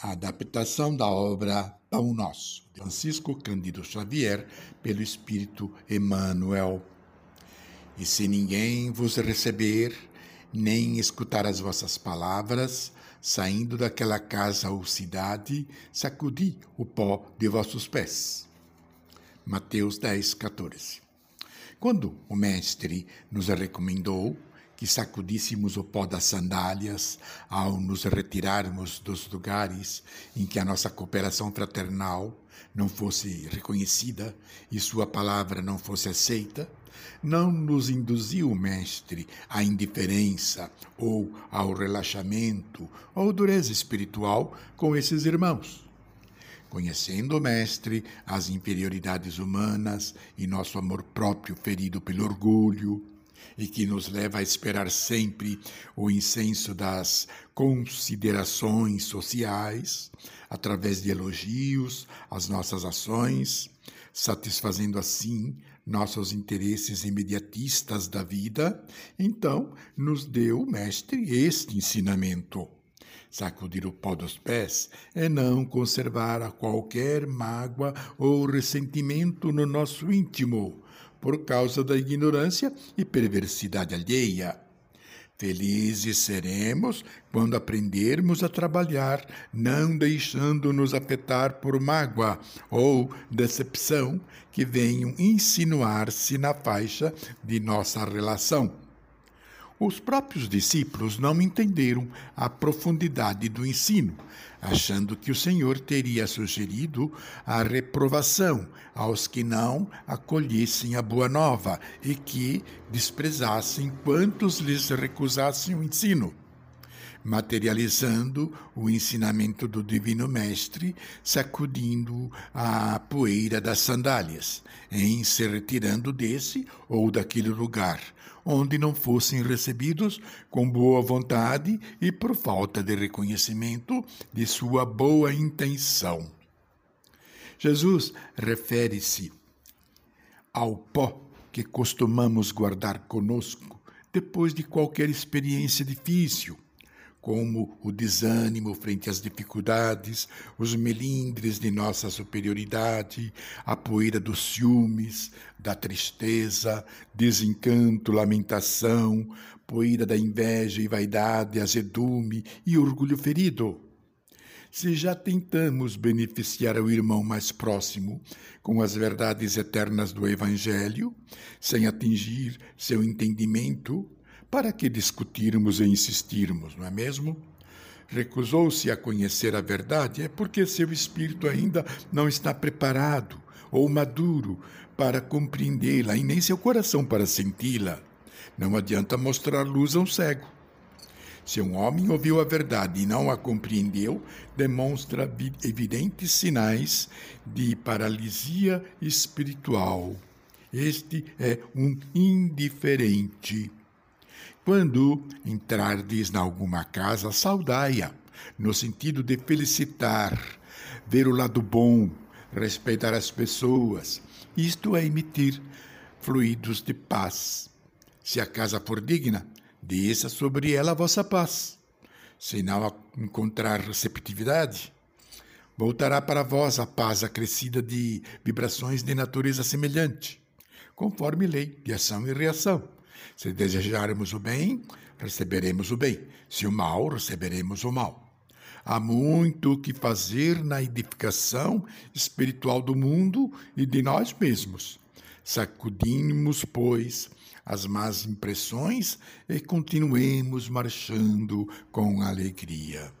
a adaptação da obra Pão Nosso, de Francisco Cândido Xavier, pelo Espírito Emmanuel. E se ninguém vos receber, nem escutar as vossas palavras, saindo daquela casa ou cidade, sacudi o pó de vossos pés. Mateus 10, 14. Quando o Mestre nos recomendou que sacudíssemos o pó das sandálias ao nos retirarmos dos lugares em que a nossa cooperação fraternal não fosse reconhecida e sua palavra não fosse aceita, não nos induziu o Mestre à indiferença ou ao relaxamento ou dureza espiritual com esses irmãos. Conhecendo o Mestre, as inferioridades humanas e nosso amor próprio ferido pelo orgulho, e que nos leva a esperar sempre o incenso das considerações sociais, através de elogios às nossas ações, satisfazendo assim nossos interesses imediatistas da vida, então nos deu o Mestre este ensinamento. Sacudir o pó dos pés é não conservar a qualquer mágoa ou ressentimento no nosso íntimo, por causa da ignorância e perversidade alheia. Felizes seremos quando aprendermos a trabalhar, não deixando-nos afetar por mágoa ou decepção que venham insinuar-se na faixa de nossa relação. Os próprios discípulos não entenderam a profundidade do ensino, achando que o Senhor teria sugerido a reprovação aos que não acolhessem a boa nova e que desprezassem quantos lhes recusassem o ensino materializando o ensinamento do Divino Mestre, sacudindo a poeira das sandálias, em se retirando desse ou daquele lugar, onde não fossem recebidos com boa vontade e por falta de reconhecimento de sua boa intenção. Jesus refere-se ao pó que costumamos guardar conosco depois de qualquer experiência difícil como o desânimo frente às dificuldades, os melindres de nossa superioridade, a poeira dos ciúmes, da tristeza, desencanto, lamentação, poeira da inveja e vaidade, azedume e orgulho ferido. Se já tentamos beneficiar o irmão mais próximo com as verdades eternas do Evangelho, sem atingir seu entendimento, para que discutirmos e insistirmos, não é mesmo? Recusou-se a conhecer a verdade é porque seu espírito ainda não está preparado ou maduro para compreendê-la e nem seu coração para senti-la. Não adianta mostrar luz a um cego. Se um homem ouviu a verdade e não a compreendeu, demonstra evidentes sinais de paralisia espiritual. Este é um indiferente. Quando entrardes em alguma casa, saudai-a, no sentido de felicitar, ver o lado bom, respeitar as pessoas. Isto é emitir fluidos de paz. Se a casa for digna, desça sobre ela a vossa paz. Se não encontrar receptividade, voltará para vós a paz acrescida de vibrações de natureza semelhante, conforme lei de ação e reação. Se desejarmos o bem, receberemos o bem. Se o mal, receberemos o mal. Há muito o que fazer na edificação espiritual do mundo e de nós mesmos. Sacudimos, pois, as más impressões e continuemos marchando com alegria.